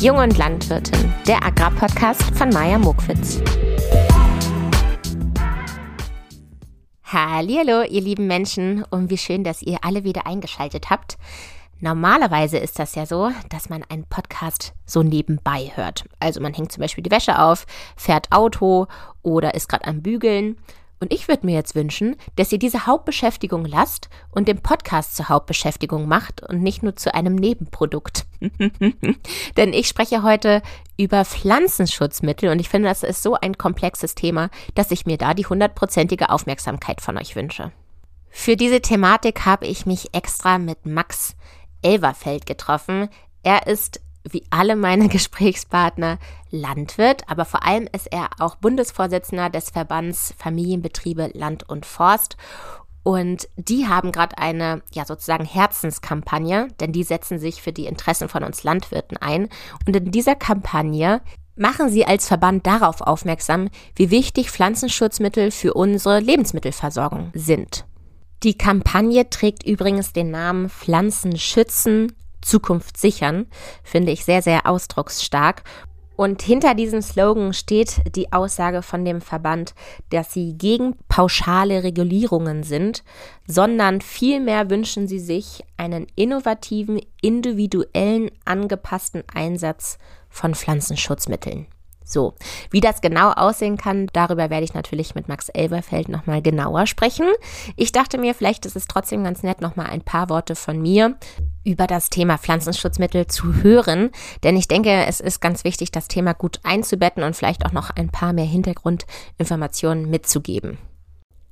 Jung und Landwirtin, der Agrarpodcast von Maja Mokwitz. Hallo, ihr lieben Menschen und wie schön, dass ihr alle wieder eingeschaltet habt. Normalerweise ist das ja so, dass man einen Podcast so nebenbei hört. Also man hängt zum Beispiel die Wäsche auf, fährt Auto oder ist gerade am Bügeln und ich würde mir jetzt wünschen, dass ihr diese Hauptbeschäftigung lasst und den Podcast zur Hauptbeschäftigung macht und nicht nur zu einem Nebenprodukt. Denn ich spreche heute über Pflanzenschutzmittel und ich finde, das ist so ein komplexes Thema, dass ich mir da die hundertprozentige Aufmerksamkeit von euch wünsche. Für diese Thematik habe ich mich extra mit Max Elverfeld getroffen. Er ist wie alle meine Gesprächspartner Landwirt, aber vor allem ist er auch Bundesvorsitzender des Verbands Familienbetriebe Land und Forst. Und die haben gerade eine, ja, sozusagen Herzenskampagne, denn die setzen sich für die Interessen von uns Landwirten ein. Und in dieser Kampagne machen sie als Verband darauf aufmerksam, wie wichtig Pflanzenschutzmittel für unsere Lebensmittelversorgung sind. Die Kampagne trägt übrigens den Namen Pflanzen schützen, Zukunft sichern, finde ich sehr, sehr ausdrucksstark. Und hinter diesem Slogan steht die Aussage von dem Verband, dass sie gegen pauschale Regulierungen sind, sondern vielmehr wünschen sie sich einen innovativen, individuellen, angepassten Einsatz von Pflanzenschutzmitteln. So, wie das genau aussehen kann, darüber werde ich natürlich mit Max Elberfeld nochmal genauer sprechen. Ich dachte mir, vielleicht ist es trotzdem ganz nett, nochmal ein paar Worte von mir über das Thema Pflanzenschutzmittel zu hören, denn ich denke, es ist ganz wichtig, das Thema gut einzubetten und vielleicht auch noch ein paar mehr Hintergrundinformationen mitzugeben.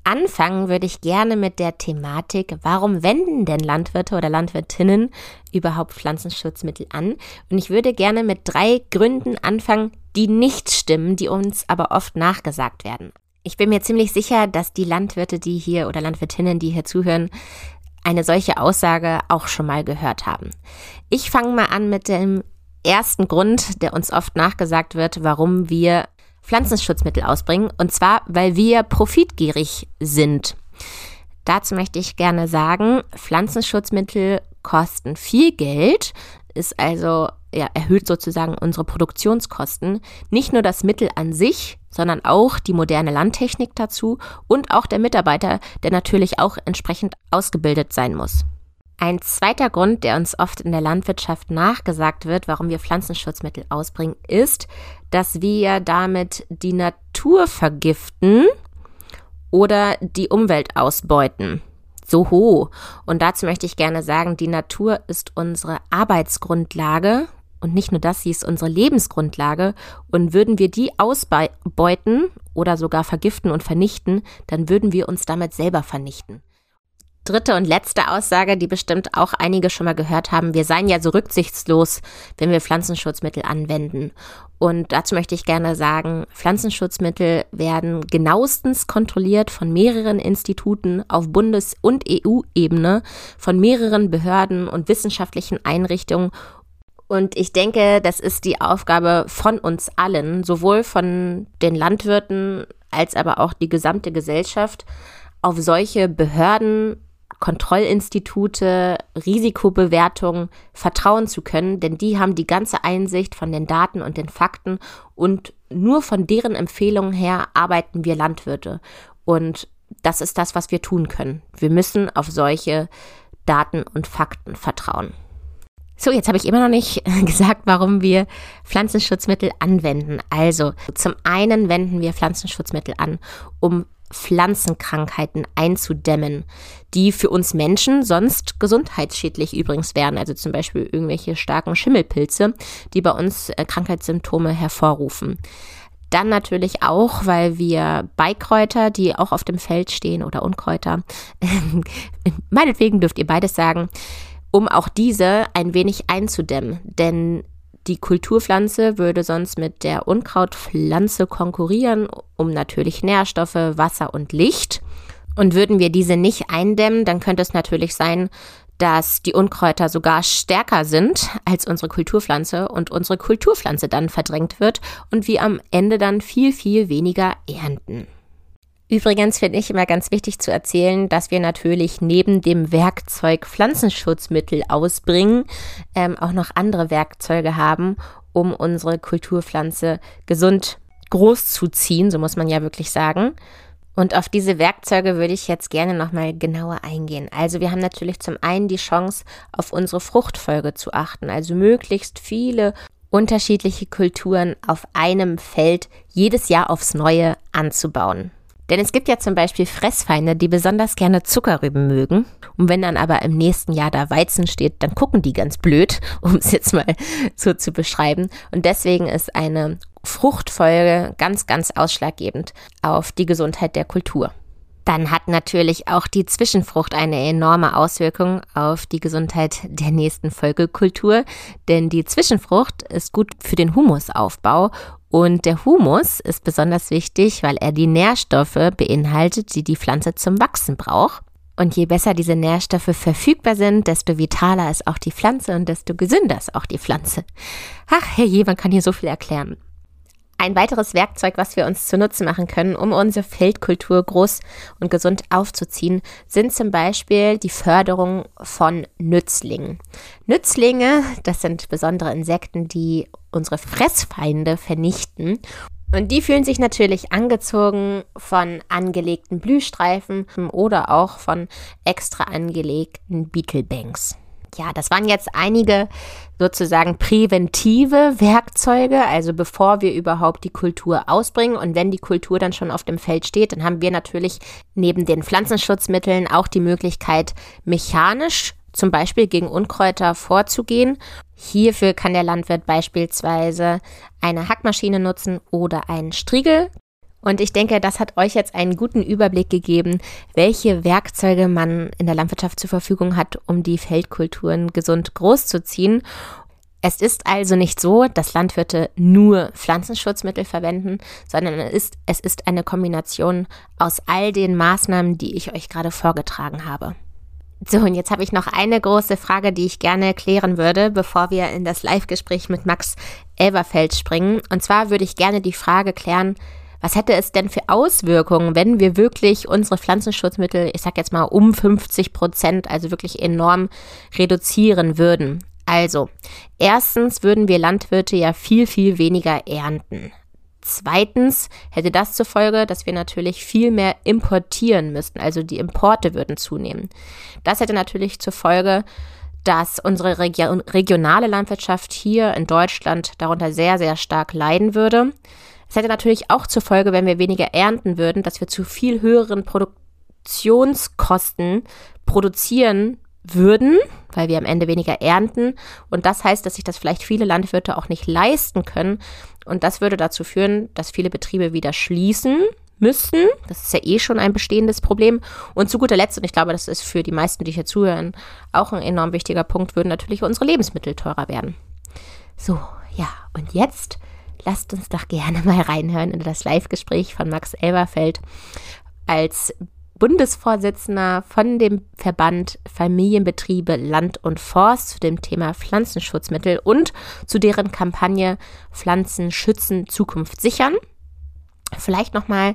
Anfangen würde ich gerne mit der Thematik, warum wenden denn Landwirte oder Landwirtinnen überhaupt Pflanzenschutzmittel an? Und ich würde gerne mit drei Gründen anfangen, die nicht stimmen, die uns aber oft nachgesagt werden. Ich bin mir ziemlich sicher, dass die Landwirte, die hier oder Landwirtinnen, die hier zuhören, eine solche Aussage auch schon mal gehört haben. Ich fange mal an mit dem ersten Grund, der uns oft nachgesagt wird, warum wir Pflanzenschutzmittel ausbringen, und zwar, weil wir profitgierig sind. Dazu möchte ich gerne sagen, Pflanzenschutzmittel kosten viel Geld, ist also ja, erhöht sozusagen unsere Produktionskosten. Nicht nur das Mittel an sich, sondern auch die moderne Landtechnik dazu und auch der Mitarbeiter, der natürlich auch entsprechend ausgebildet sein muss. Ein zweiter Grund, der uns oft in der Landwirtschaft nachgesagt wird, warum wir Pflanzenschutzmittel ausbringen, ist, dass wir damit die Natur vergiften oder die Umwelt ausbeuten. So hoch. Und dazu möchte ich gerne sagen, die Natur ist unsere Arbeitsgrundlage und nicht nur das, sie ist unsere Lebensgrundlage. Und würden wir die ausbeuten oder sogar vergiften und vernichten, dann würden wir uns damit selber vernichten dritte und letzte Aussage, die bestimmt auch einige schon mal gehört haben. Wir seien ja so rücksichtslos, wenn wir Pflanzenschutzmittel anwenden. Und dazu möchte ich gerne sagen, Pflanzenschutzmittel werden genauestens kontrolliert von mehreren Instituten auf Bundes- und EU-Ebene, von mehreren Behörden und wissenschaftlichen Einrichtungen. Und ich denke, das ist die Aufgabe von uns allen, sowohl von den Landwirten als aber auch die gesamte Gesellschaft, auf solche Behörden Kontrollinstitute, Risikobewertungen vertrauen zu können, denn die haben die ganze Einsicht von den Daten und den Fakten und nur von deren Empfehlungen her arbeiten wir Landwirte. Und das ist das, was wir tun können. Wir müssen auf solche Daten und Fakten vertrauen. So, jetzt habe ich immer noch nicht gesagt, warum wir Pflanzenschutzmittel anwenden. Also, zum einen wenden wir Pflanzenschutzmittel an, um Pflanzenkrankheiten einzudämmen, die für uns Menschen sonst gesundheitsschädlich übrigens wären. Also zum Beispiel irgendwelche starken Schimmelpilze, die bei uns äh, Krankheitssymptome hervorrufen. Dann natürlich auch, weil wir Beikräuter, die auch auf dem Feld stehen oder Unkräuter, meinetwegen dürft ihr beides sagen, um auch diese ein wenig einzudämmen. Denn die Kulturpflanze würde sonst mit der Unkrautpflanze konkurrieren um natürlich Nährstoffe, Wasser und Licht. Und würden wir diese nicht eindämmen, dann könnte es natürlich sein, dass die Unkräuter sogar stärker sind als unsere Kulturpflanze und unsere Kulturpflanze dann verdrängt wird und wir am Ende dann viel, viel weniger ernten. Übrigens finde ich immer ganz wichtig zu erzählen, dass wir natürlich neben dem Werkzeug Pflanzenschutzmittel ausbringen, ähm, auch noch andere Werkzeuge haben, um unsere Kulturpflanze gesund groß zu ziehen, so muss man ja wirklich sagen. Und auf diese Werkzeuge würde ich jetzt gerne nochmal genauer eingehen. Also wir haben natürlich zum einen die Chance, auf unsere Fruchtfolge zu achten, also möglichst viele unterschiedliche Kulturen auf einem Feld jedes Jahr aufs Neue anzubauen. Denn es gibt ja zum Beispiel Fressfeinde, die besonders gerne Zuckerrüben mögen. Und wenn dann aber im nächsten Jahr da Weizen steht, dann gucken die ganz blöd, um es jetzt mal so zu beschreiben. Und deswegen ist eine Fruchtfolge ganz, ganz ausschlaggebend auf die Gesundheit der Kultur. Dann hat natürlich auch die Zwischenfrucht eine enorme Auswirkung auf die Gesundheit der nächsten Folgekultur, denn die Zwischenfrucht ist gut für den Humusaufbau und der Humus ist besonders wichtig, weil er die Nährstoffe beinhaltet, die die Pflanze zum Wachsen braucht. Und je besser diese Nährstoffe verfügbar sind, desto vitaler ist auch die Pflanze und desto gesünder ist auch die Pflanze. Ach, herrje, man kann hier so viel erklären. Ein weiteres Werkzeug, was wir uns zunutze machen können, um unsere Feldkultur groß und gesund aufzuziehen, sind zum Beispiel die Förderung von Nützlingen. Nützlinge, das sind besondere Insekten, die unsere Fressfeinde vernichten. Und die fühlen sich natürlich angezogen von angelegten Blühstreifen oder auch von extra angelegten Beetlebanks ja, das waren jetzt einige sozusagen präventive Werkzeuge, also bevor wir überhaupt die Kultur ausbringen. Und wenn die Kultur dann schon auf dem Feld steht, dann haben wir natürlich neben den Pflanzenschutzmitteln auch die Möglichkeit, mechanisch zum Beispiel gegen Unkräuter vorzugehen. Hierfür kann der Landwirt beispielsweise eine Hackmaschine nutzen oder einen Striegel. Und ich denke, das hat euch jetzt einen guten Überblick gegeben, welche Werkzeuge man in der Landwirtschaft zur Verfügung hat, um die Feldkulturen gesund großzuziehen. Es ist also nicht so, dass Landwirte nur Pflanzenschutzmittel verwenden, sondern es ist, es ist eine Kombination aus all den Maßnahmen, die ich euch gerade vorgetragen habe. So, und jetzt habe ich noch eine große Frage, die ich gerne klären würde, bevor wir in das Live-Gespräch mit Max Elberfeld springen. Und zwar würde ich gerne die Frage klären, was hätte es denn für Auswirkungen, wenn wir wirklich unsere Pflanzenschutzmittel, ich sag jetzt mal um 50 Prozent, also wirklich enorm reduzieren würden? Also, erstens würden wir Landwirte ja viel, viel weniger ernten. Zweitens hätte das zur Folge, dass wir natürlich viel mehr importieren müssten, also die Importe würden zunehmen. Das hätte natürlich zur Folge, dass unsere Region, regionale Landwirtschaft hier in Deutschland darunter sehr, sehr stark leiden würde. Es hätte natürlich auch zur Folge, wenn wir weniger ernten würden, dass wir zu viel höheren Produktionskosten produzieren würden, weil wir am Ende weniger ernten. Und das heißt, dass sich das vielleicht viele Landwirte auch nicht leisten können. Und das würde dazu führen, dass viele Betriebe wieder schließen müssten. Das ist ja eh schon ein bestehendes Problem. Und zu guter Letzt, und ich glaube, das ist für die meisten, die hier zuhören, auch ein enorm wichtiger Punkt, würden natürlich unsere Lebensmittel teurer werden. So, ja, und jetzt lasst uns doch gerne mal reinhören in das Live-Gespräch von Max Elberfeld als Bundesvorsitzender von dem Verband Familienbetriebe Land und Forst zu dem Thema Pflanzenschutzmittel und zu deren Kampagne Pflanzen schützen, Zukunft sichern. Vielleicht noch mal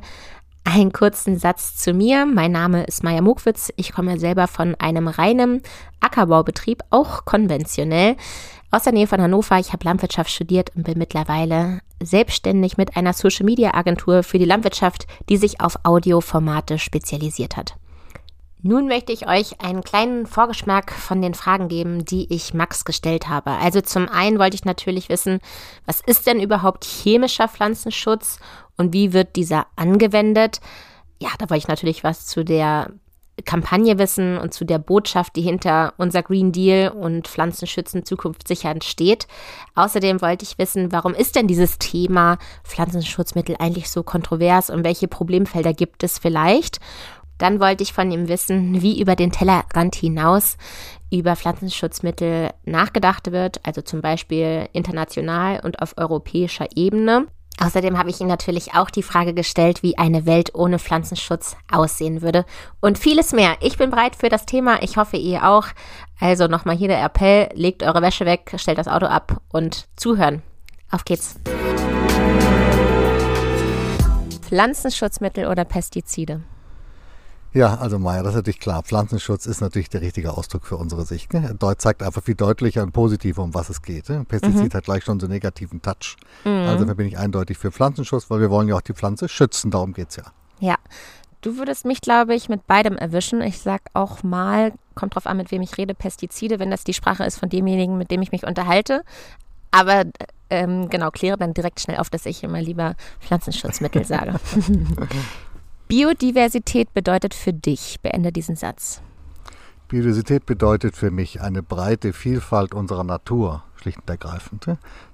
einen kurzen Satz zu mir. Mein Name ist Maja Mukwitz. Ich komme selber von einem reinen Ackerbaubetrieb, auch konventionell aus der Nähe von Hannover. Ich habe Landwirtschaft studiert und bin mittlerweile selbstständig mit einer Social Media Agentur für die Landwirtschaft, die sich auf Audioformate spezialisiert hat. Nun möchte ich euch einen kleinen Vorgeschmack von den Fragen geben, die ich Max gestellt habe. Also zum einen wollte ich natürlich wissen, was ist denn überhaupt chemischer Pflanzenschutz und wie wird dieser angewendet? Ja, da wollte ich natürlich was zu der Kampagne wissen und zu der Botschaft, die hinter unser Green Deal und Pflanzenschützen Zukunft sichern steht. Außerdem wollte ich wissen, warum ist denn dieses Thema Pflanzenschutzmittel eigentlich so kontrovers und welche Problemfelder gibt es vielleicht? Dann wollte ich von ihm wissen, wie über den Tellerrand hinaus über Pflanzenschutzmittel nachgedacht wird, also zum Beispiel international und auf europäischer Ebene. Außerdem habe ich ihm natürlich auch die Frage gestellt, wie eine Welt ohne Pflanzenschutz aussehen würde und vieles mehr. Ich bin bereit für das Thema. Ich hoffe, ihr auch. Also nochmal hier der Appell, legt eure Wäsche weg, stellt das Auto ab und zuhören. Auf geht's. Pflanzenschutzmittel oder Pestizide? Ja, also Maya, das ist natürlich klar. Pflanzenschutz ist natürlich der richtige Ausdruck für unsere Sicht. Ne? Er zeigt einfach viel deutlicher und positiver, um was es geht. Ne? Pestizid mhm. hat gleich schon so einen negativen Touch. Mhm. Also da bin ich eindeutig für Pflanzenschutz, weil wir wollen ja auch die Pflanze schützen. Darum geht es ja. Ja. Du würdest mich, glaube ich, mit beidem erwischen. Ich sage auch mal, kommt drauf an, mit wem ich rede, Pestizide, wenn das die Sprache ist von demjenigen, mit dem ich mich unterhalte. Aber ähm, genau, kläre dann direkt schnell auf, dass ich immer lieber Pflanzenschutzmittel sage. Biodiversität bedeutet für dich, beende diesen Satz. Biodiversität bedeutet für mich eine breite Vielfalt unserer Natur, schlicht und ergreifend.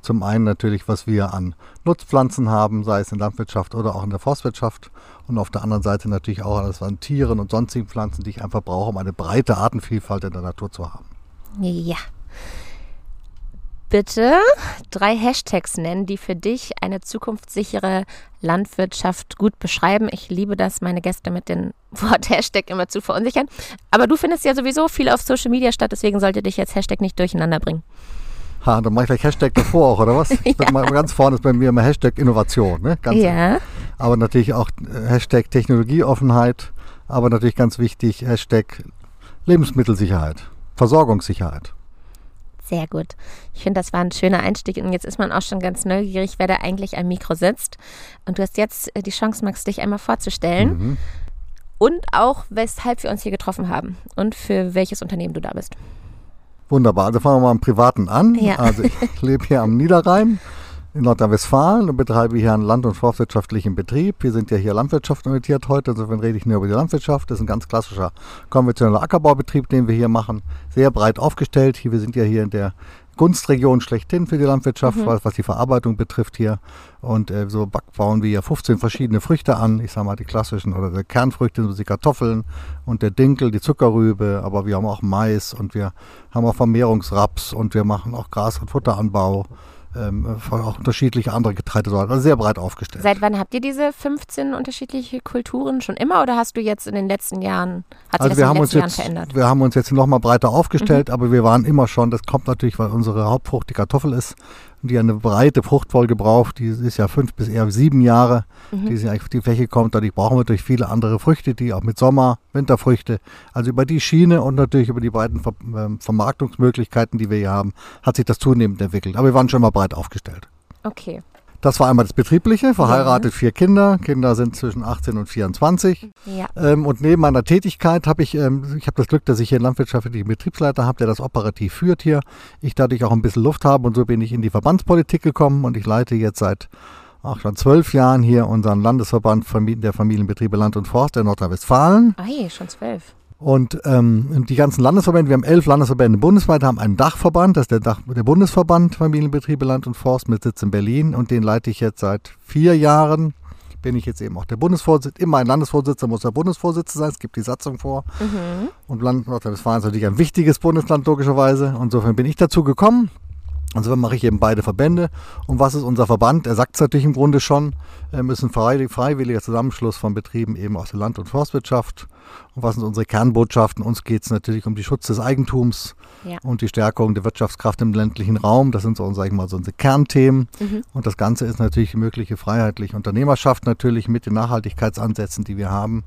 Zum einen natürlich, was wir an Nutzpflanzen haben, sei es in der Landwirtschaft oder auch in der Forstwirtschaft. Und auf der anderen Seite natürlich auch alles an Tieren und sonstigen Pflanzen, die ich einfach brauche, um eine breite Artenvielfalt in der Natur zu haben. Ja bitte drei Hashtags nennen, die für dich eine zukunftssichere Landwirtschaft gut beschreiben. Ich liebe das, meine Gäste mit dem Wort Hashtag immer zu verunsichern. Aber du findest ja sowieso viel auf Social Media statt, deswegen sollte dich jetzt Hashtag nicht durcheinander bringen. Ha, dann mache ich gleich Hashtag davor auch, oder was? ja. Ganz vorne ist bei mir immer Hashtag Innovation. Ne? Ganz ja. Aber natürlich auch äh, Hashtag Technologieoffenheit, aber natürlich ganz wichtig Hashtag Lebensmittelsicherheit, Versorgungssicherheit. Sehr gut. Ich finde, das war ein schöner Einstieg und jetzt ist man auch schon ganz neugierig, wer da eigentlich am Mikro sitzt. Und du hast jetzt äh, die Chance, Max, dich einmal vorzustellen mhm. und auch, weshalb wir uns hier getroffen haben und für welches Unternehmen du da bist. Wunderbar. Also fangen wir mal am Privaten an. Ja. Also ich lebe hier am Niederrhein in Nordrhein-Westfalen und betreibe hier einen land- und forstwirtschaftlichen Betrieb. Wir sind ja hier Landwirtschaft orientiert heute, insofern rede ich nur über die Landwirtschaft. Das ist ein ganz klassischer konventioneller Ackerbaubetrieb, den wir hier machen. Sehr breit aufgestellt. wir sind ja hier in der Gunstregion schlechthin für die Landwirtschaft, mhm. was, was, die Verarbeitung betrifft hier. Und äh, so bauen wir hier 15 verschiedene Früchte an. Ich sage mal die klassischen oder die Kernfrüchte, so die Kartoffeln und der Dinkel, die Zuckerrübe. Aber wir haben auch Mais und wir haben auch Vermehrungsraps und wir machen auch Gras- und Futteranbau ähm, auch unterschiedliche andere Getreidesorten, also sehr breit aufgestellt. Seit wann habt ihr diese 15 unterschiedliche Kulturen schon immer oder hast du jetzt in den letzten Jahren, hat sich also das in den letzten Jahren jetzt, verändert? Wir haben uns jetzt nochmal breiter aufgestellt, mhm. aber wir waren immer schon, das kommt natürlich, weil unsere Hauptfrucht die Kartoffel ist, die eine breite Fruchtfolge braucht. Die ist ja fünf bis eher sieben Jahre, mhm. die sie eigentlich auf die Fläche kommt. Dadurch brauchen wir durch viele andere Früchte, die auch mit Sommer, Winterfrüchte, also über die Schiene und natürlich über die breiten Ver ähm, Vermarktungsmöglichkeiten, die wir hier haben, hat sich das zunehmend entwickelt. Aber wir waren schon mal breit aufgestellt. Okay. Das war einmal das Betriebliche, verheiratet, ja. vier Kinder. Kinder sind zwischen 18 und 24. Ja. Ähm, und neben meiner Tätigkeit habe ich, ähm, ich habe das Glück, dass ich hier einen landwirtschaftlichen Betriebsleiter habe, der das operativ führt hier. Ich dadurch auch ein bisschen Luft habe und so bin ich in die Verbandspolitik gekommen und ich leite jetzt seit ach, schon zwölf Jahren hier unseren Landesverband der Familienbetriebe Land und Forst der Nordrhein-Westfalen. Ah, je, schon zwölf. Und ähm, die ganzen Landesverbände, wir haben elf Landesverbände bundesweit, haben einen Dachverband, das ist der, Dach, der Bundesverband Familienbetriebe Land und Forst mit Sitz in Berlin und den leite ich jetzt seit vier Jahren. Bin ich jetzt eben auch der Bundesvorsitzende. Immer ein Landesvorsitzender muss der Bundesvorsitzende sein, es gibt die Satzung vor. Mhm. Und Land Nordrhein-Westfalen ist natürlich ein wichtiges Bundesland, logischerweise. Und insofern bin ich dazu gekommen. Insofern mache ich eben beide Verbände. Und was ist unser Verband? Er sagt es natürlich im Grunde schon. Wir müssen freiwilliger Zusammenschluss von Betrieben eben aus der Land- und Forstwirtschaft und was sind unsere Kernbotschaften? Uns geht es natürlich um den Schutz des Eigentums ja. und die Stärkung der Wirtschaftskraft im ländlichen Raum. Das sind so, sag ich mal, so unsere Kernthemen. Mhm. Und das Ganze ist natürlich die mögliche freiheitliche Unternehmerschaft natürlich mit den Nachhaltigkeitsansätzen, die wir haben.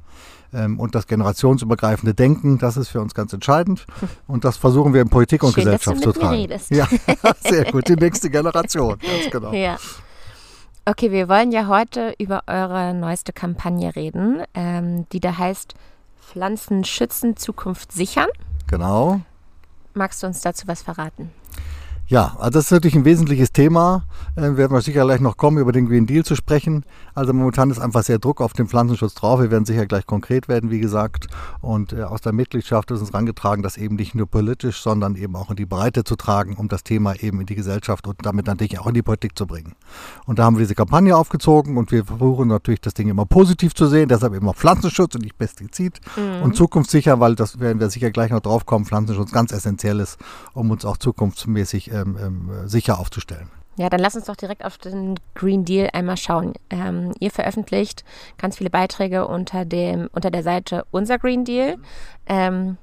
Ähm, und das generationsübergreifende Denken, das ist für uns ganz entscheidend. Und das versuchen wir in Politik und Schön, Gesellschaft zu tragen. Redest. Ja, sehr gut. Die nächste Generation, ganz genau. Ja. Okay, wir wollen ja heute über eure neueste Kampagne reden, ähm, die da heißt Pflanzen schützen, Zukunft sichern. Genau. Magst du uns dazu was verraten? Ja, also das ist natürlich ein wesentliches Thema. Äh, werden wir sicher gleich noch kommen, über den Green Deal zu sprechen. Also momentan ist einfach sehr Druck auf den Pflanzenschutz drauf. Wir werden sicher gleich konkret werden, wie gesagt. Und äh, aus der Mitgliedschaft ist uns herangetragen, das eben nicht nur politisch, sondern eben auch in die Breite zu tragen, um das Thema eben in die Gesellschaft und damit natürlich auch in die Politik zu bringen. Und da haben wir diese Kampagne aufgezogen und wir versuchen natürlich das Ding immer positiv zu sehen. Deshalb immer Pflanzenschutz und nicht Pestizid mhm. und zukunftssicher, weil das werden wir sicher gleich noch drauf kommen. Pflanzenschutz ganz essentiell ist, um uns auch zukunftsmäßig äh, ähm, ähm, sicher aufzustellen. Ja, dann lass uns doch direkt auf den Green Deal einmal schauen. Ähm, ihr veröffentlicht ganz viele Beiträge unter, dem, unter der Seite Unser Green Deal. Ähm,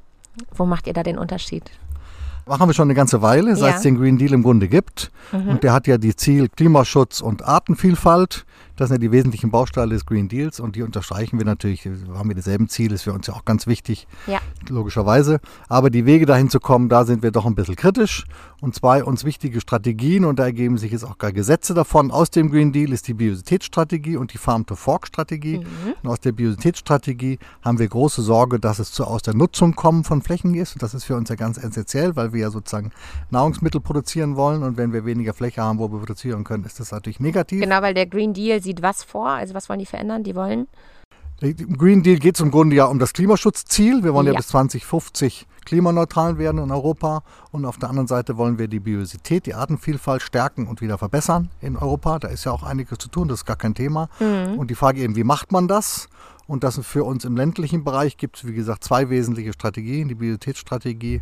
wo macht ihr da den Unterschied? Machen wir schon eine ganze Weile, seit Ja. es den Green Deal im Grunde gibt. Mhm. Und der hat ja die Ziel Klimaschutz und Artenvielfalt. Das sind ja die wesentlichen Bausteine des Green Deals und die unterstreichen wir natürlich. Wir haben wir dieselben Ziele, ist für uns ja auch ganz wichtig, Ja. logischerweise. Aber die Wege dahin zu kommen, da sind wir doch ein bisschen kritisch. Und zwei uns wichtige Strategien, und da ergeben sich jetzt auch gar Gesetze davon. Aus dem Green Deal ist die Biodiversitätsstrategie und die Farm-to-Fork-Strategie. Und aus der Biodiversitätsstrategie haben wir große Sorge, dass es zu aus der Nutzung kommen von Flächen ist. Und das ist für uns ja ganz essentiell, weil wir ja sozusagen Nahrungsmittel produzieren wollen. Und wenn wir weniger Fläche haben, wo wir produzieren können, ist das natürlich negativ. Genau, weil der Green Deal sieht was vor? Also was wollen die verändern? Die wollen Im Green Deal geht es im Grunde ja um das Klimaschutzziel. Wir wollen ja, Ja. bis 2050 klimaneutral werden in Europa. Und auf der anderen Seite wollen wir die Biodiversität, die Artenvielfalt stärken und wieder verbessern in Europa. Da ist ja auch einiges zu tun, das ist gar kein Thema. Und die Frage eben, wie macht man das? Und das für uns im ländlichen Bereich gibt es, wie gesagt, zwei wesentliche Strategien. Die Biodiversitätsstrategie,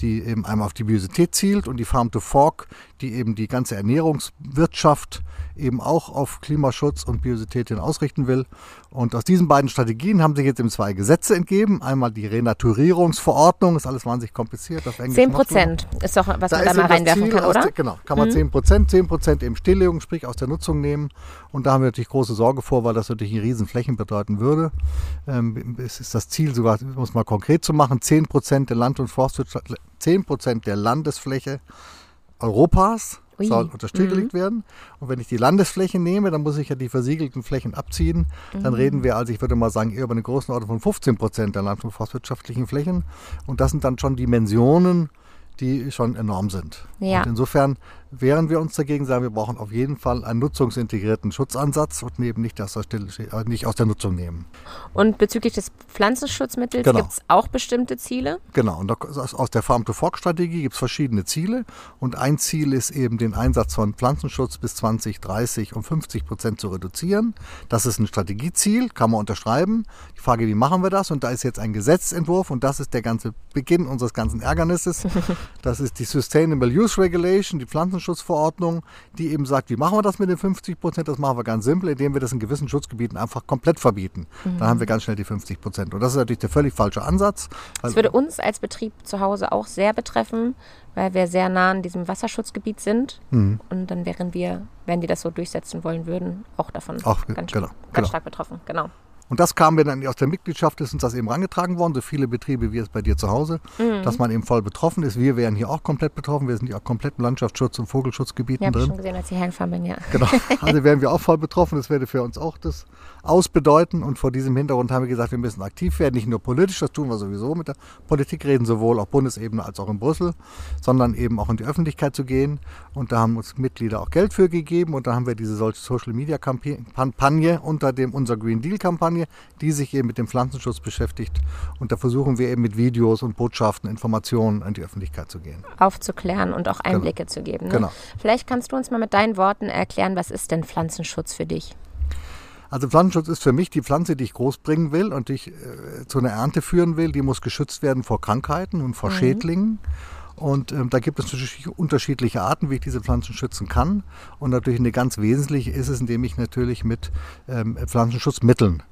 die eben einmal auf die Biodiversität zielt und die Farm to Fork, die eben die ganze Ernährungswirtschaft eben auch auf Klimaschutz und Biodiversität hin ausrichten will. Und aus diesen beiden Strategien haben sich jetzt eben zwei Gesetze entgeben. Einmal die Renaturierungsverordnung, ist alles wahnsinnig kompliziert. Auf Englisch 10 noch drüber. Prozent ist doch, was Da man da mal reinwerfen kann, oder? Mhm. Der, genau, kann man 10 Prozent, 10 Prozent eben Stilllegung, sprich aus der Nutzung nehmen. Und da haben wir natürlich große Sorge vor, weil das natürlich eine riesen Flächen bedeuten würde. Ähm, es ist das Ziel sogar, um es mal konkret zu machen, 10 Prozent der Land- und Forstwirtschaft, 10 Prozent der Landesfläche Europas Ui. soll unter stillgelegt werden. Und wenn ich die Landesfläche nehme, dann muss ich ja die versiegelten Flächen abziehen. Dann reden wir also, ich würde mal sagen, eher über eine Größenordnung von 15 Prozent der land- und forstwirtschaftlichen Flächen. Und das sind dann schon Dimensionen, die schon enorm sind. Ja. Und insofern wehren wir uns dagegen, sagen wir brauchen auf jeden Fall einen nutzungsintegrierten Schutzansatz und eben nicht aus der, Still, äh, nicht aus der Nutzung nehmen. Und bezüglich des Pflanzenschutzmittels Genau. gibt es auch bestimmte Ziele? Genau, und aus der Farm-to-Fork-Strategie gibt es verschiedene Ziele. Und ein Ziel ist eben, den Einsatz von Pflanzenschutz bis 2030 um 50 Prozent zu reduzieren. Das ist ein Strategieziel, kann man unterschreiben. Die Frage, wie machen wir das? Und da ist jetzt ein Gesetzentwurf und das ist der ganze Beginn unseres ganzen Ärgernisses. Das ist die Sustainable Use Regulation, die Pflanzenschutzverordnung, die eben sagt, wie machen wir das mit den 50 Prozent? Das machen wir ganz simpel, indem wir das in gewissen Schutzgebieten einfach komplett verbieten. Dann haben wir ganz schnell die 50 Prozent. Und das ist natürlich der völlig falsche Ansatz. Das würde uns als Betrieb zu Hause auch sehr betreffen, weil wir sehr nah an diesem Wasserschutzgebiet sind. Mhm. Und dann wären wir, wenn die das so durchsetzen wollen würden, auch davon Auch, ganz, genau, ganz genau. stark betroffen. Genau. Und das kam mir dann aus der Mitgliedschaft, ist uns das eben rangetragen worden, so viele Betriebe wie es bei dir zu Hause, Mhm. dass man eben voll betroffen ist. Wir wären hier auch komplett betroffen. Wir sind ja auch komplett im Landschaftsschutz- und Vogelschutzgebieten Ja, habe ich drin. schon gesehen, als ich hergefahren bin, ja. Genau. Also wären wir auch voll betroffen. Das würde für uns auch das ausbedeuten. Und vor diesem Hintergrund haben wir gesagt, wir müssen aktiv werden. Nicht nur politisch, das tun wir sowieso mit der Politik reden, sowohl auf Bundesebene als auch in Brüssel, sondern eben auch in die Öffentlichkeit zu gehen. Und da haben uns Mitglieder auch Geld für gegeben. Und da haben wir diese solche Social Media Kampagne unter dem unser Green Deal Kampagne, die sich eben mit dem Pflanzenschutz beschäftigt. Und da versuchen wir eben mit Videos und Botschaften, Informationen an die Öffentlichkeit zu gehen. Aufzuklären und auch Einblicke zu geben. Ne? Genau. Vielleicht kannst du uns mal mit deinen Worten erklären, was ist denn Pflanzenschutz für dich? Also Pflanzenschutz ist für mich die Pflanze, die ich großbringen will und die ich äh, zu einer Ernte führen will. Die muss geschützt werden vor Krankheiten und vor Schädlingen. Und ähm, da gibt es natürlich unterschiedliche Arten, wie ich diese Pflanzen schützen kann. Und natürlich eine ganz wesentliche ist es, indem ich natürlich mit ähm, Pflanzenschutzmitteln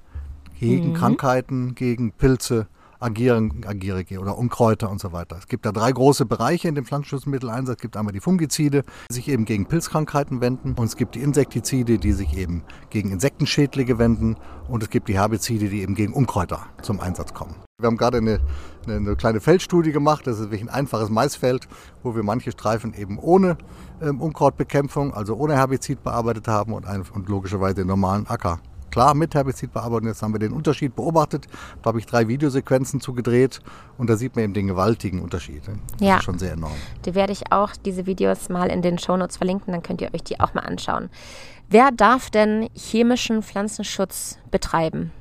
gegen Krankheiten, gegen Pilze agieren, agiere oder Unkräuter und so weiter. Es gibt da drei große Bereiche in dem Pflanzenschutzmitteleinsatz. Es gibt einmal die Fungizide, die sich eben gegen Pilzkrankheiten wenden. Und es gibt die Insektizide, die sich eben gegen Insektenschädlinge wenden. Und es gibt die Herbizide, die eben gegen Unkräuter zum Einsatz kommen. Wir haben gerade eine, eine, eine kleine Feldstudie gemacht. Das ist wirklich ein einfaches Maisfeld, wo wir manche Streifen eben ohne ähm, Unkrautbekämpfung, also ohne Herbizid bearbeitet haben und, ein, und logischerweise den normalen Acker klar mit Herbizidbearbeitung. Jetzt haben wir den Unterschied beobachtet. Da habe ich drei Videosequenzen zugedreht und da sieht man eben den gewaltigen Unterschied. Das Ja. ist schon sehr enorm. Die werde ich auch, diese Videos mal in den Shownotes verlinken, dann könnt ihr euch die auch mal anschauen. Wer darf denn chemischen Pflanzenschutz betreiben?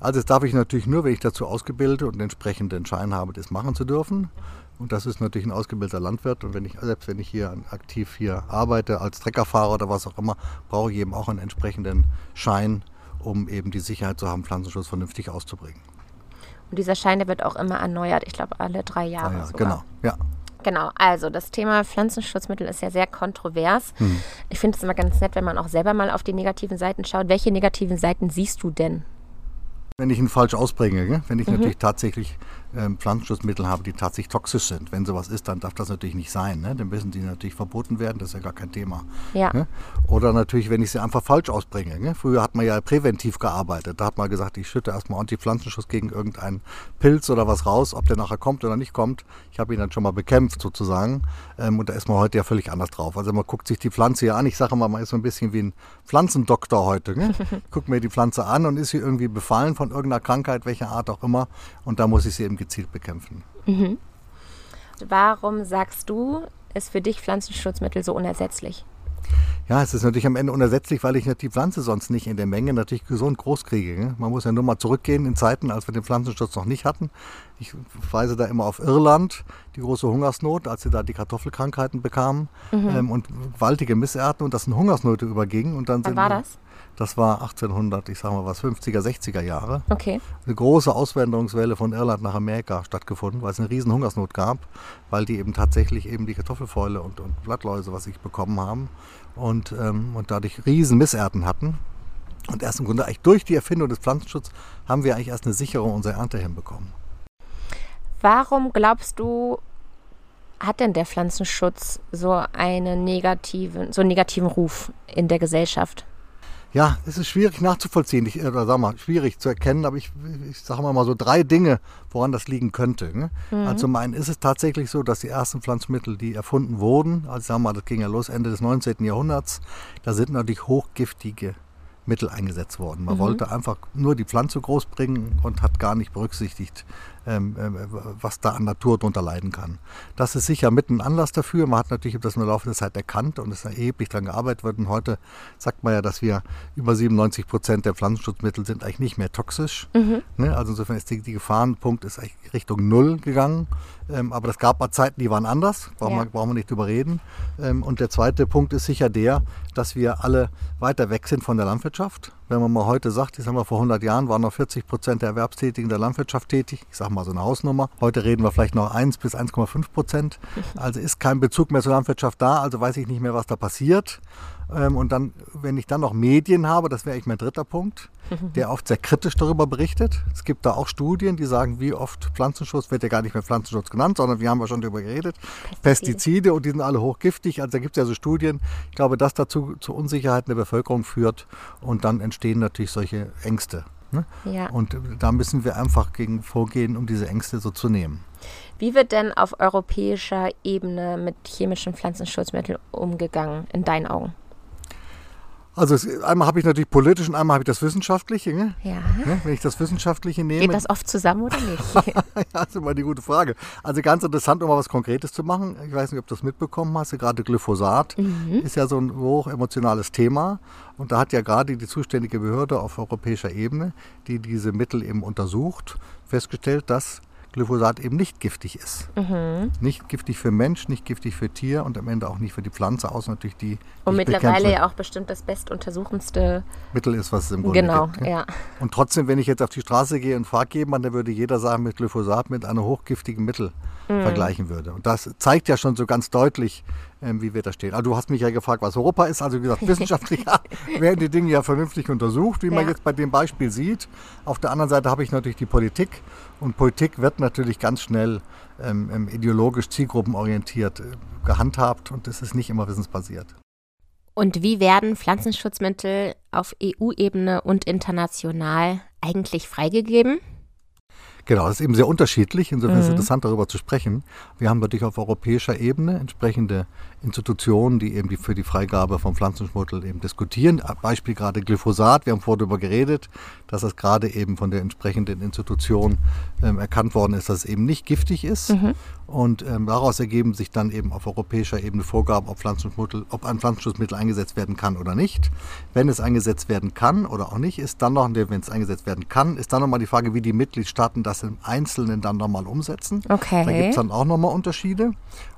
Also das darf ich natürlich nur, wenn ich dazu ausgebildet und einen entsprechenden Schein habe, das machen zu dürfen. Und das ist natürlich ein ausgebildeter Landwirt. Und wenn ich, selbst wenn ich hier aktiv hier arbeite, als Treckerfahrer oder was auch immer, brauche ich eben auch einen entsprechenden Schein, um eben die Sicherheit zu haben, Pflanzenschutz vernünftig auszubringen. Und dieser Schein, der wird auch immer erneuert, ich glaube alle drei Jahre. Ah ja, genau. Ja. Genau, also das Thema Pflanzenschutzmittel ist ja sehr kontrovers. Hm. Ich finde es immer ganz nett, wenn man auch selber mal auf die negativen Seiten schaut. Welche negativen Seiten siehst du denn? Wenn ich ihn falsch ausbringe, gell? wenn ich mhm. natürlich tatsächlich ähm, Pflanzenschutzmittel habe, die tatsächlich toxisch sind. Wenn sowas ist, dann darf das natürlich nicht sein. Ne? Dann müssen die natürlich verboten werden, das ist ja gar kein Thema. Ja. Ne? Oder natürlich, wenn ich sie einfach falsch ausbringe. Ne? Früher hat man ja präventiv gearbeitet. Da hat man gesagt, ich schütte erstmal Antipflanzenschutz gegen irgendeinen Pilz oder was raus, ob der nachher kommt oder nicht kommt. Ich habe ihn dann schon mal bekämpft sozusagen. Ähm, und da ist man heute ja völlig anders drauf. Also man guckt sich die Pflanze ja an. Ich sage mal, man ist so ein bisschen wie ein Pflanzendoktor heute. Ne? Guckt mir die Pflanze an und ist sie irgendwie befallen von irgendeiner Krankheit, welcher Art auch immer. Und da muss ich sie eben gezielt bekämpfen. Mhm. Warum sagst du, ist für dich Pflanzenschutzmittel so unersetzlich? Ja, es ist natürlich am Ende unersetzlich, weil ich die Pflanze sonst nicht in der Menge natürlich gesund groß kriege. Ne? Man muss ja nur mal zurückgehen in Zeiten, als wir den Pflanzenschutz noch nicht hatten. Ich weise da immer auf Irland, die große Hungersnot, als sie da die Kartoffelkrankheiten bekamen mhm. ähm, und gewaltige Missernten und das in Hungersnöte übergingen. Und dann Wann war das? Das war 1800, ich sag mal was, 50er, 60er Jahre. Okay. Eine große Auswanderungswelle von Irland nach Amerika stattgefunden, weil es eine riesen Hungersnot gab, weil die eben tatsächlich eben die Kartoffelfäule und, und Blattläuse, was ich bekommen haben und, ähm, und dadurch riesen Missernten hatten. Und erst im Grunde eigentlich durch die Erfindung des Pflanzenschutzes haben wir eigentlich erst eine Sicherung unserer Ernte hinbekommen. Warum glaubst du, hat denn der Pflanzenschutz so einen negativen, so einen negativen Ruf in der Gesellschaft? Ja, es ist schwierig nachzuvollziehen, ich, oder sag mal, schwierig zu erkennen, aber ich, ich sage mal, mal so drei Dinge, woran das liegen könnte. Ne? Mhm. Also zum einen ist es tatsächlich so, dass die ersten Pflanzmittel, die erfunden wurden, also sagen wir mal, das ging ja los Ende des 19. Jahrhunderts, da sind natürlich hochgiftige Mittel eingesetzt worden. Man mhm. wollte einfach nur die Pflanze groß bringen und hat gar nicht berücksichtigt, äh, was da an Natur drunter leiden kann. Das ist sicher mit ein Anlass dafür. Man hat natürlich das im Laufe der Zeit erkannt und es ist erheblich daran gearbeitet wird. Und heute sagt man ja, dass wir über 97 Prozent der Pflanzenschutzmittel sind eigentlich nicht mehr toxisch. Mhm. Ne? Also insofern ist die, die Gefahrenpunkt ist eigentlich Richtung Null gegangen. Ähm, aber es gab mal Zeiten, die waren anders, brauchen, ja. wir, brauchen wir nicht drüber reden. Ähm, und der zweite Punkt ist sicher der, dass wir alle weiter weg sind von der Landwirtschaft. Wenn man mal heute sagt, ich sag mal, vor 100 Jahren waren noch 40 Prozent der Erwerbstätigen der Landwirtschaft tätig. Ich sage mal so eine Hausnummer. Heute reden wir vielleicht noch 1 bis 1,5 Prozent. Also ist kein Bezug mehr zur Landwirtschaft da, also weiß ich nicht mehr, was da passiert. Ähm, und dann, wenn ich dann noch Medien habe, das wäre eigentlich mein dritter Punkt, der oft sehr kritisch darüber berichtet. Es gibt da auch Studien, die sagen, wie oft Pflanzenschutz, wird ja gar nicht mehr Pflanzenschutz genannt, sondern wir haben ja schon darüber geredet, Pestizide, Pestizide und die sind alle hochgiftig. Also da gibt es ja so Studien. Ich glaube, dass dazu zu Unsicherheiten der Bevölkerung führt und dann entstehen natürlich solche Ängste. Ne? Ja. Und da müssen wir einfach gegen vorgehen, um diese Ängste so zu nehmen. Wie wird denn auf europäischer Ebene mit chemischen Pflanzenschutzmitteln umgegangen, in deinen Augen? Also es, einmal habe ich natürlich politisch und einmal habe ich das Wissenschaftliche. Ne? Ja. Ne? Wenn ich das Wissenschaftliche nehme. Geht das oft zusammen oder nicht? ja, das ist immer die gute Frage. Also ganz interessant, um mal was Konkretes zu machen. Ich weiß nicht, ob du das mitbekommen hast. Gerade Glyphosat mhm. ist ja so ein hoch emotionales Thema. Und da hat ja gerade die zuständige Behörde auf europäischer Ebene, die diese Mittel eben untersucht, festgestellt, dass Glyphosat eben nicht giftig ist. Mhm. Nicht giftig für Mensch, nicht giftig für Tier und am Ende auch nicht für die Pflanze, außer natürlich die. und mittlerweile ja auch bestimmt das bestuntersuchendste Mittel ist, was es im Grunde genau, gibt. Genau, ja. Und trotzdem, wenn ich jetzt auf die Straße gehe und frage jemanden, dann würde jeder sagen, mit Glyphosat mit einem hochgiftigen Mittel mhm. vergleichen würde. Und das zeigt ja schon so ganz deutlich, ähm, wie wir da stehen. Also du hast mich ja gefragt, was Europa ist. Also wie gesagt, wissenschaftlich werden die Dinge ja vernünftig untersucht, wie ja. man jetzt bei dem Beispiel sieht. Auf der anderen Seite habe ich natürlich die Politik. Und Politik wird natürlich ganz schnell ähm, ähm ideologisch zielgruppenorientiert äh, gehandhabt und es ist nicht immer wissensbasiert. Und wie werden Pflanzenschutzmittel auf EU-Ebene und international eigentlich freigegeben? Genau, das ist eben sehr unterschiedlich. Insofern mhm. ist es interessant, darüber zu sprechen. Wir haben natürlich auf europäischer Ebene entsprechende Institutionen, die eben die für die Freigabe von Pflanzenschutzmitteln eben diskutieren. Beispiel gerade Glyphosat. Wir haben vorher darüber geredet, dass es gerade eben von der entsprechenden Institution ähm, erkannt worden ist, dass es eben nicht giftig ist. Mhm. Und ähm, daraus ergeben sich dann eben auf europäischer Ebene Vorgaben, ob, Pflanzenschutzmittel, ob ein Pflanzenschutzmittel eingesetzt werden kann oder nicht. Wenn es eingesetzt werden kann oder auch nicht, ist dann noch, wenn es eingesetzt werden kann, ist dann nochmal die Frage, wie die Mitgliedstaaten das im Einzelnen dann nochmal umsetzen. Okay. Da gibt es dann auch nochmal Unterschiede.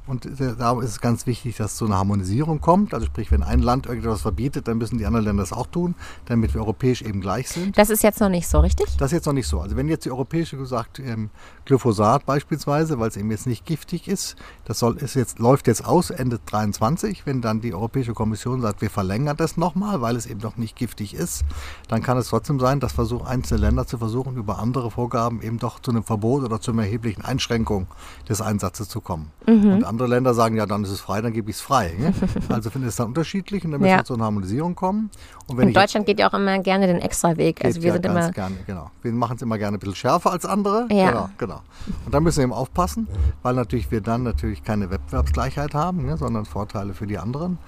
Und darum ist es ganz wichtig, dass so eine Harmonisierung kommt. Also sprich, wenn ein Land irgendetwas verbietet, dann müssen die anderen Länder das auch tun, damit wir europäisch eben gleich sind. Das ist jetzt noch nicht so, richtig? Das ist jetzt noch nicht so. Also wenn jetzt die europäische gesagt, ähm, Glyphosat beispielsweise, weil es eben jetzt nicht giftig ist, das soll, ist jetzt, läuft jetzt aus Ende 23. Wenn dann die Europäische Kommission sagt, wir verlängern das nochmal, weil es eben noch nicht giftig ist, dann kann es trotzdem sein, dass versuch, einzelne Länder zu versuchen, über andere Vorgaben eben doch zu einem Verbot oder zu einer erheblichen Einschränkung des Einsatzes zu kommen. Mhm. Und andere Länder sagen, ja, dann ist es frei, dann gebe ich es frei. Ne? Also finde ich es dann unterschiedlich und dann müssen ja. wir zu einer Harmonisierung kommen. Und, und Deutschland geht ja auch immer gerne den Extraweg. Also wir ja sind immer gerne, genau. Wir machen es immer gerne ein bisschen schärfer als andere. Ja. Genau, genau. Und da müssen wir eben aufpassen, weil natürlich wir dann natürlich keine Wettbewerbsgleichheit haben, ne, sondern Vorteile für die anderen.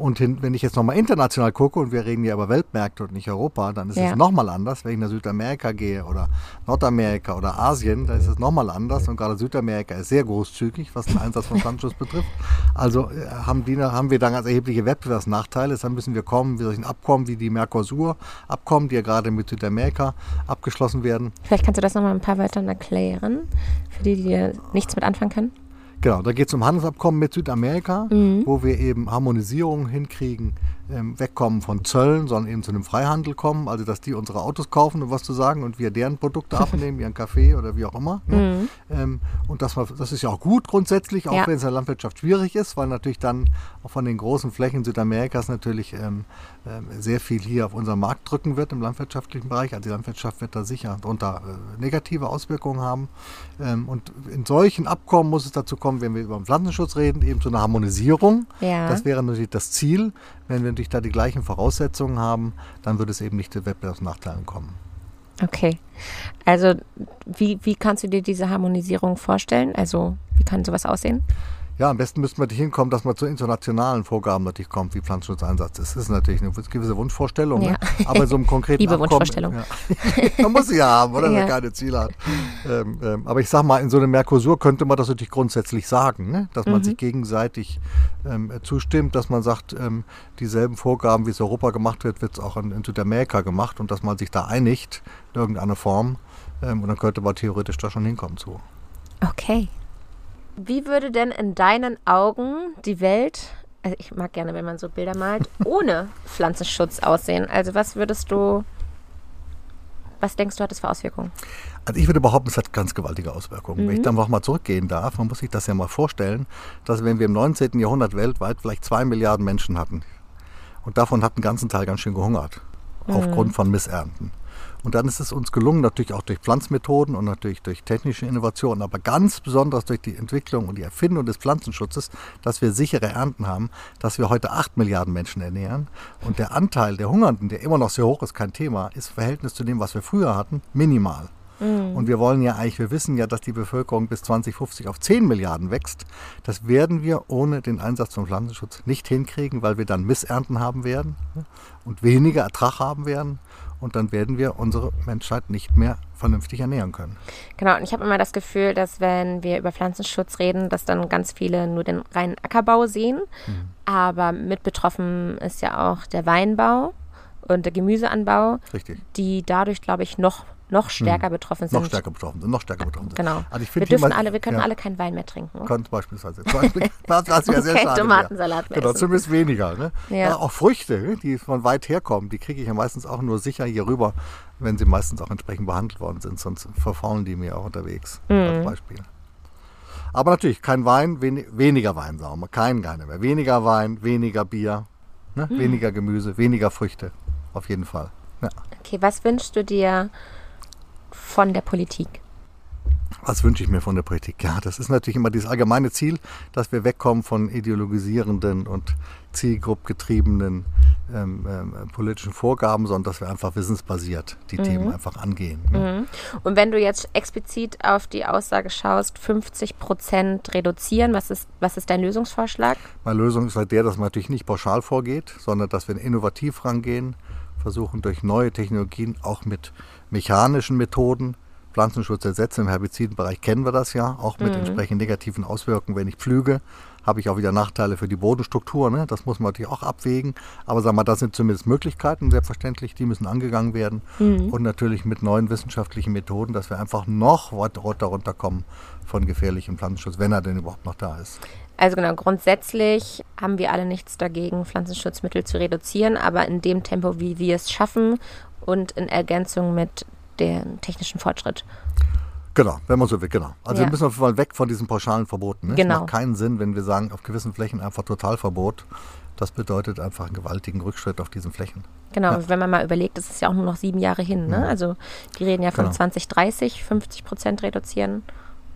Und hin, wenn ich jetzt nochmal international gucke, und wir reden ja über Weltmärkte und nicht Europa, dann ist ja. es nochmal anders. Wenn ich nach Südamerika gehe oder Nordamerika oder Asien, da ist es nochmal anders. Und gerade Südamerika ist sehr großzügig, was den Einsatz von Pflanzenschutz betrifft. Also äh, haben, die, haben wir dann ganz erhebliche Wettbewerbsnachteile. Deshalb müssen wir kommen, wie solchen Abkommen wie die Mercosur-Abkommen, die ja gerade mit Südamerika abgeschlossen werden. Vielleicht kannst du das nochmal ein paar Wörtern erklären, für die, die nichts mit anfangen können. Genau, da geht es um Handelsabkommen mit Südamerika, mhm. wo wir eben Harmonisierung hinkriegen ähm, wegkommen von Zöllen, sondern eben zu einem Freihandel kommen. Also, dass die unsere Autos kaufen, um was zu sagen, und wir deren Produkte abnehmen, ihren Kaffee oder wie auch immer. Ne? Mhm. Ähm, und das, das ist ja auch gut grundsätzlich, auch ja. wenn es in der Landwirtschaft schwierig ist, weil natürlich dann auch von den großen Flächen Südamerikas natürlich ähm, sehr viel hier auf unseren Markt drücken wird im landwirtschaftlichen Bereich. Also die Landwirtschaft wird da sicher darunter äh, negative Auswirkungen haben. Ähm, und in solchen Abkommen muss es dazu kommen, wenn wir über den Pflanzenschutz reden, eben zu einer Harmonisierung. Ja. Das wäre natürlich das Ziel. Wenn wir natürlich da die gleichen Voraussetzungen haben, dann würde es eben nicht zu Wettbewerbsnachteilen kommen. Okay. Also wie, wie kannst du dir diese Harmonisierung vorstellen? Also wie kann sowas aussehen? Ja, am besten müssten wir natürlich hinkommen, dass man zu internationalen Vorgaben natürlich kommt, wie Pflanzenschutzeinsatz ist. Das ist natürlich eine gewisse Wunschvorstellung, ja. ne? aber so einem konkreten Liebe Abkommen, Wunschvorstellung. Ja. man muss sie ja haben, oder? Ja. Wer keine Ziele hat. Ähm, ähm, aber ich sag mal, in so einem Mercosur könnte man das natürlich grundsätzlich sagen, ne? dass man mhm. sich gegenseitig ähm, zustimmt, dass man sagt, ähm, dieselben Vorgaben, wie es in Europa gemacht wird, wird es auch in, in, Südamerika gemacht und dass man sich da einigt in irgendeiner Form. Ähm, und dann könnte man theoretisch da schon hinkommen zu. Okay. Wie würde denn in deinen Augen die Welt, also ich mag gerne, wenn man so Bilder malt, ohne Pflanzenschutz aussehen? Also was würdest du, was denkst du, hat das für Auswirkungen? Also ich würde behaupten, es hat ganz gewaltige Auswirkungen. Mhm. Wenn ich mhm. dann noch mal zurückgehen darf, man muss sich das ja mal vorstellen, dass wenn wir im 19. Jahrhundert weltweit vielleicht zwei Milliarden Menschen hatten und davon hat einen ganzen Teil ganz schön gehungert, mhm. aufgrund von Missernten. Und dann ist es uns gelungen, natürlich auch durch Pflanzmethoden und natürlich durch technische Innovationen, aber ganz besonders durch die Entwicklung und die Erfindung des Pflanzenschutzes, dass wir sichere Ernten haben, dass wir heute acht Milliarden Menschen ernähren. Und der Anteil der Hungernden, der immer noch sehr hoch ist, kein Thema, ist im Verhältnis zu dem, was wir früher hatten, minimal. Mhm. Und wir wollen ja eigentlich, wir wissen ja, dass die Bevölkerung bis 2050 auf 10 Milliarden wächst. Das werden wir ohne den Einsatz von Pflanzenschutz nicht hinkriegen, weil wir dann Missernten haben werden und weniger Ertrag haben werden und dann werden wir unsere Menschheit nicht mehr vernünftig ernähren können. Genau, und ich habe immer das Gefühl, dass wenn wir über Pflanzenschutz reden, dass dann ganz viele nur den reinen Ackerbau sehen. Mhm. Aber mit betroffen ist ja auch der Weinbau und der Gemüseanbau, Richtig. die dadurch, glaube ich, noch noch stärker hm. betroffen sind. Noch stärker betroffen sind, noch stärker betroffen sind. Genau. Also wir dürfen alle, wir können ja. alle keinen Wein mehr trinken. Können beispielsweise. was, was ja sehr schade Tomatensalat mehr Genau, zumindest weniger. Ne? Ja. ja. auch Früchte, die von weit herkommen, die kriege ich ja meistens auch nur sicher hier rüber, wenn sie meistens auch entsprechend behandelt worden sind. Sonst verfaulen die mir auch unterwegs. Mhm. Als Beispiel. Aber natürlich, kein Wein, wen, weniger Wein, sagen wir. Kein, keiner mehr. Weniger Wein, weniger Bier, ne? mhm. weniger Gemüse, weniger Früchte. Auf jeden Fall. Ja. Okay, was wünschst du dir von der Politik? Was wünsche ich mir von der Politik? Ja, das ist natürlich immer dieses allgemeine Ziel, dass wir wegkommen von ideologisierenden und zielgruppgetriebenen ähm, ähm, politischen Vorgaben, sondern dass wir einfach wissensbasiert die mhm. Themen einfach angehen. Ne? Mhm. Und wenn du jetzt explizit auf die Aussage schaust, 50 Prozent reduzieren, was ist, was ist dein Lösungsvorschlag? Meine Lösung ist halt der, dass man natürlich nicht pauschal vorgeht, sondern dass wir innovativ rangehen, versuchen durch neue Technologien auch mit mechanischen Methoden Pflanzenschutz ersetzen. Im Herbizidenbereich kennen wir das ja, auch mit mhm. entsprechend negativen Auswirkungen. Wenn ich pflüge, habe ich auch wieder Nachteile für die Bodenstruktur. Ne? Das muss man natürlich auch abwägen. Aber sagen wir, das sind zumindest Möglichkeiten, selbstverständlich, die müssen angegangen werden. Mhm. Und natürlich mit neuen wissenschaftlichen Methoden, dass wir einfach noch weiter runterkommen von gefährlichem Pflanzenschutz, wenn er denn überhaupt noch da ist. Also genau, grundsätzlich haben wir alle nichts dagegen, Pflanzenschutzmittel zu reduzieren, aber in dem Tempo, wie wir es schaffen und in Ergänzung mit dem technischen Fortschritt. Genau, wenn man so will, genau. Also ja. wir müssen auf jeden Fall weg von diesen pauschalen Verboten. Ne? Genau. Es macht keinen Sinn, wenn wir sagen, auf gewissen Flächen einfach Totalverbot. Das bedeutet einfach einen gewaltigen Rückschritt auf diesen Flächen. Genau, ja. wenn man mal überlegt, das ist ja auch nur noch sieben Jahre hin. Ne? Also die reden ja von genau. 2030, 50 Prozent reduzieren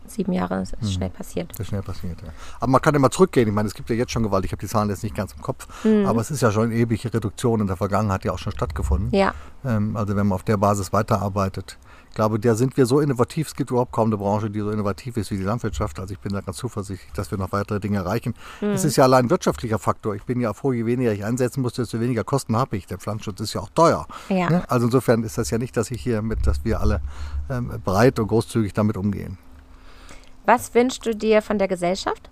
sieben Jahre, das ist mhm. schnell passiert. Das ist schnell passiert, ja. Aber man kann immer zurückgehen. Ich meine, es gibt ja jetzt schon Gewalt. Ich habe die Zahlen jetzt nicht ganz im Kopf. Mhm. Aber es ist ja schon eine ewige Reduktion in der Vergangenheit ja auch schon stattgefunden. Ja. Ähm, also wenn man auf der Basis weiterarbeitet. Ich glaube, da sind wir so innovativ. Es gibt überhaupt kaum eine Branche, die so innovativ ist wie die Landwirtschaft. Also ich bin da ganz zuversichtlich, dass wir noch weitere Dinge erreichen. Mhm. Es ist ja allein ein wirtschaftlicher Faktor. Ich bin ja froh, je weniger ich einsetzen muss, desto weniger Kosten habe ich. Der Pflanzenschutz ist ja auch teuer. Ja. Ne? Also insofern ist das ja nicht, dass ich hier mit, dass wir alle ähm, breit und großzügig damit umgehen. Was wünschst du dir von der Gesellschaft?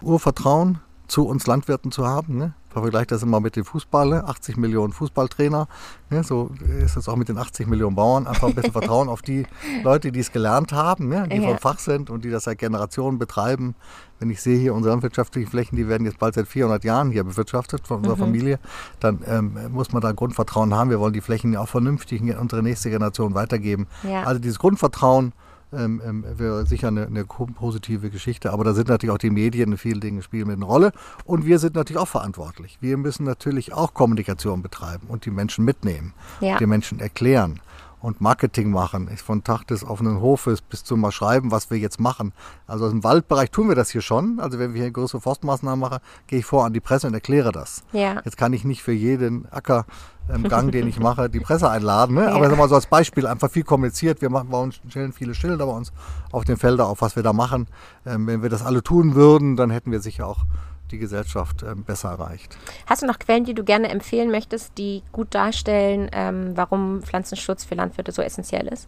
Urvertrauen zu uns Landwirten zu haben. Ne? Ich vergleiche das immer mit dem Fußball, 80 Millionen Fußballtrainer. Ne? So ist es auch mit den 80 Millionen Bauern. Einfach ein bisschen Vertrauen auf die Leute, die es gelernt haben, ne? die ja. vom Fach sind und die das seit Generationen betreiben. Wenn ich sehe hier unsere landwirtschaftlichen Flächen, die werden jetzt bald seit 400 Jahren hier bewirtschaftet von unserer mhm. Familie, dann ähm, muss man da Grundvertrauen haben. Wir wollen die Flächen ja auch vernünftig in unsere nächste Generation weitergeben. Ja. Also dieses Grundvertrauen ähm, ähm, wäre sicher eine, eine, positive Geschichte. Aber da sind natürlich auch die Medien in vielen Dingen spielen mit eine Rolle. Und wir sind natürlich auch verantwortlich. Wir müssen natürlich auch Kommunikation betreiben und die Menschen mitnehmen, ja. die Menschen erklären und Marketing machen. Von Tag des offenen Hofes bis zum mal schreiben, was wir jetzt machen. Also im Waldbereich tun wir das hier schon. Also wenn wir hier größere Forstmaßnahmen machen, gehe ich vor an die Presse und erkläre das. Ja. Jetzt kann ich nicht für jeden Acker im Gang, den ich mache, die Presse einladen. Ne? Aber ja. mal so als Beispiel einfach viel kommuniziert. Wir machen bei uns stellen viele Schilder bei uns auf den Feldern auf, was wir da machen. Ähm, wenn wir das alle tun würden, dann hätten wir sicher auch die Gesellschaft ähm, besser erreicht. Hast du noch Quellen, die du gerne empfehlen möchtest, die gut darstellen, ähm, warum Pflanzenschutz für Landwirte so essentiell ist?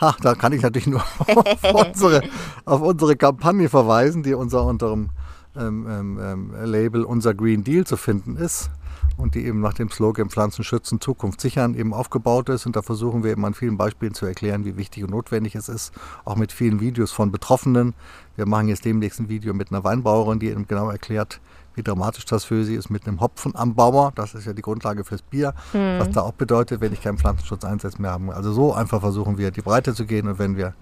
Ha, da kann ich natürlich nur auf, unsere, auf unsere Kampagne verweisen, die unter unserem ähm, ähm, ähm, Label Unser Green Deal zu finden ist und die eben nach dem Slogan Pflanzen schützen, Zukunft sichern eben aufgebaut ist. Und da versuchen wir eben an vielen Beispielen zu erklären, wie wichtig und notwendig es ist, auch mit vielen Videos von Betroffenen. Wir machen jetzt demnächst ein Video mit einer Weinbauerin, die eben genau erklärt, wie dramatisch das für sie ist mit einem Hopfenanbauer. Das ist ja die Grundlage fürs Bier, mhm. was da auch bedeutet, wenn ich keinen Pflanzenschutz mehr habe. Also so einfach versuchen wir, die Breite zu gehen und wenn wir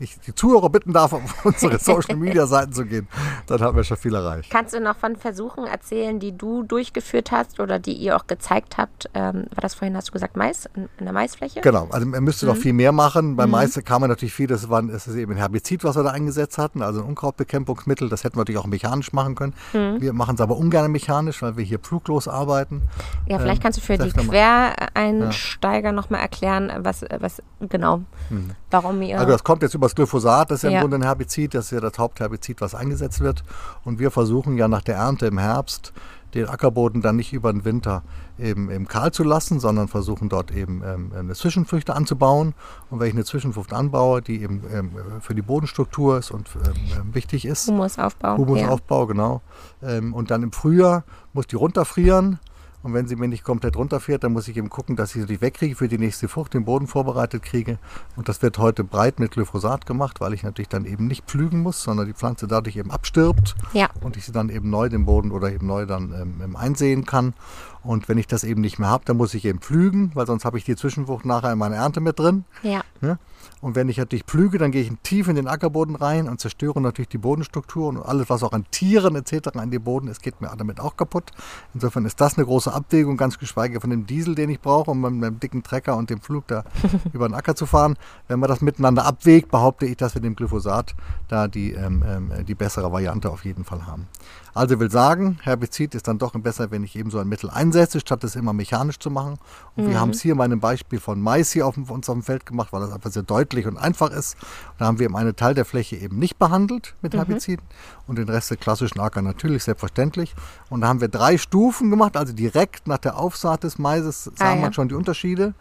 ich die Zuhörer bitten darf, auf unsere Social Media Seiten zu gehen, dann haben wir schon viel erreicht. Kannst du noch von Versuchen erzählen, die du durchgeführt hast oder die ihr auch gezeigt habt? Ähm, war das vorhin, hast du gesagt, Mais, in, der Maisfläche? Genau, also man müsste mhm. noch viel mehr machen. Bei mhm. Mais kam man natürlich viel, das, war, das ist eben ein Herbizid, was wir da eingesetzt hatten, also ein Unkrautbekämpfungsmittel. Das hätten wir natürlich auch mechanisch machen können. Mhm. Wir machen es aber ungern mechanisch, weil wir hier fluglos arbeiten. Ja, vielleicht ähm, kannst du für die Quereinsteiger ja. nochmal erklären, was, was genau, mhm. warum ihr... Also das kommt jetzt über das Glyphosat, das ist ja, im Grunde ein Herbizid, das ist ja das Hauptherbizid, was eingesetzt wird. Und wir versuchen ja nach der Ernte im Herbst den Ackerboden dann nicht über den Winter eben, eben kahl zu lassen, sondern versuchen dort eben ähm, eine Zwischenfrüchte anzubauen. Und wenn ich eine Zwischenfrucht anbaue, die eben ähm, für die Bodenstruktur ist und ähm, ähm wichtig ist. Humusaufbau. Humusaufbau, ja. genau. Ähm, und dann im Frühjahr muss die runterfrieren und wenn sie mir nicht komplett runterfährt, dann muss ich eben gucken, dass ich sie wegkriege, für die nächste Frucht den Boden vorbereitet kriege. Und das wird heute breit mit Glyphosat gemacht, weil ich natürlich dann eben nicht pflügen muss, sondern die Pflanze dadurch eben abstirbt. Ja. Und ich sie dann eben neu den Boden oder eben neu dann ähm, einsehen kann. Und wenn ich das eben nicht mehr habe, dann muss ich eben pflügen, weil sonst habe ich die Zwischenfrucht nachher in meiner Ernte mit drin. Ja. ja? Und wenn ich natürlich pflüge, dann gehe ich tief in den Ackerboden rein und zerstöre natürlich die Bodenstruktur und alles, was auch an Tieren etc. an den Boden ist, geht mir damit auch kaputt. Insofern ist das eine große Abwägung, ganz geschweige von dem Diesel, den ich brauche, um mit meinem dicken Trecker und dem Flug da über den Acker zu fahren. Wenn man das miteinander abwägt, behaupte ich, dass wir dem Glyphosat da die, ähm, ähm, die bessere Variante auf jeden Fall haben. Also will sagen, Herbizid ist dann doch besser, wenn ich eben so ein Mittel einsetze, statt es immer mechanisch zu machen. Und mhm. wir haben es hier in meinem Beispiel von Mais hier auf uns auf dem Feld gemacht, weil das einfach sehr deutlich und einfach ist. da haben wir eben einen Teil der Fläche eben nicht behandelt mit mhm. Herbiziden mhm. und den Rest der klassischen Acker natürlich selbstverständlich. Und da haben wir drei Stufen gemacht, also direkt nach der Aufsaat des Maises sah ah, man ja. schon die Unterschiede.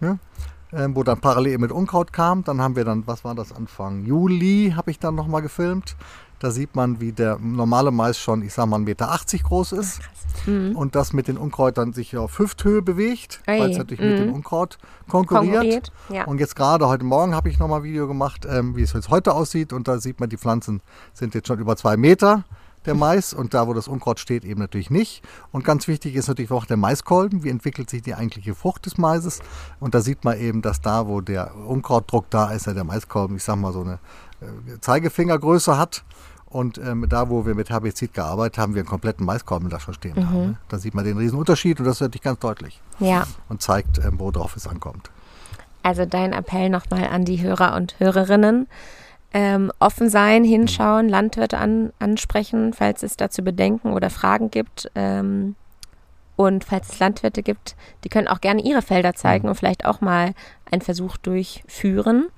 Ja? Ähm, wo dann parallel mit Unkraut kam. Dann haben wir dann, was war das, Anfang Juli habe ich dann nochmal gefilmt. Da sieht man, wie der normale Mais schon, ich sag mal, 1,80 Meter groß ist. Mhm. Und das mit den Unkräutern sich auf Hüfthöhe bewegt, weil es natürlich mhm. mit dem mhm. Unkraut konkurriert. konkurriert ja. Und jetzt gerade heute Morgen habe ich nochmal ein Video gemacht, ähm, wie es jetzt heute aussieht. Und da sieht man, die Pflanzen sind jetzt schon über zwei Meter der Mais und da, wo das Unkraut steht, eben natürlich nicht. Und ganz wichtig ist natürlich auch der Maiskolben. Wie entwickelt sich die eigentliche Frucht des Maises? Und da sieht man eben, dass da, wo der Unkrautdruck da ist, ja der Maiskolben, ich sag mal, so eine Zeigefingergröße hat. Und ähm, da, wo wir mit Herbizid gearbeitet haben, wir einen kompletten Maiskolben da schon stehen mhm. haben. Ne? Da sieht man den riesen Unterschied und das ist natürlich ganz deutlich. Ja. Und zeigt, ähm, worauf es ankommt. Also dein Appell nochmal an die Hörer und Hörerinnen ähm, offen sein, hinschauen, Landwirte an, ansprechen, falls es dazu Bedenken oder Fragen gibt. Ähm, und falls es Landwirte gibt, die können auch gerne ihre Felder zeigen mhm. und vielleicht auch mal einen Versuch durchführen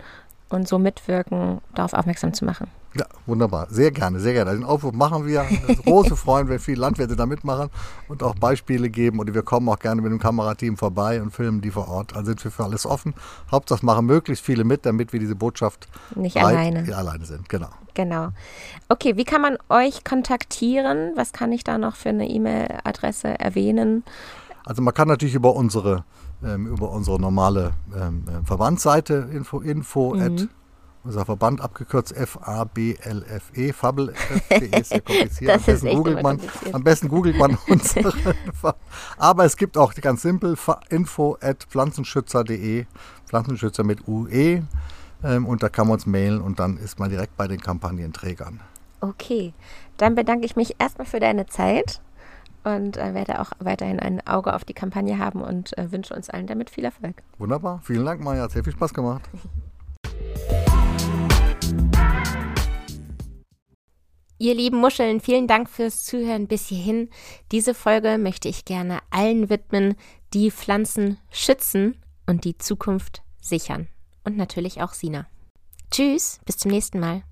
und so mitwirken, darauf aufmerksam zu machen. Ja, wunderbar. Sehr gerne, sehr gerne. Den Aufruf machen wir. große Freuen, wenn viele Landwirte da mitmachen und auch Beispiele geben. Und wir kommen auch gerne mit dem Kamerateam vorbei und filmen die vor Ort. Also sind wir für alles offen. Hauptsache machen möglichst viele mit, damit wir diese Botschaft nicht alleine. alleine sind. Genau. Genau. Okay, wie kann man euch kontaktieren? Was kann ich da noch für eine E-Mail-Adresse erwähnen? Also man kann natürlich über unsere ähm, über unsere normale ähm, äh, Verbandsseite info, info mhm unser Verband abgekürzt F-A-B-L-F-E, Fabel-F.de, ist sehr kompliziert. am, besten googelt man, am besten googelt man unsere. Aber es gibt auch ganz simpel info at pflanzenschützer.de, Pflanzenschützer mit UE. Ähm, und da kann man uns mailen und dann ist man direkt bei den Kampagnenträgern. Okay, dann bedanke ich mich erstmal für deine Zeit und äh, werde auch weiterhin ein Auge auf die Kampagne haben und äh, wünsche uns allen damit viel Erfolg. Wunderbar, vielen Dank, Maja, hat sehr viel Spaß gemacht. Ihr lieben Muscheln, vielen Dank fürs Zuhören bis hierhin. Diese Folge möchte ich gerne allen widmen, die Pflanzen schützen und die Zukunft sichern. Und natürlich auch Sina. Tschüss, bis zum nächsten Mal.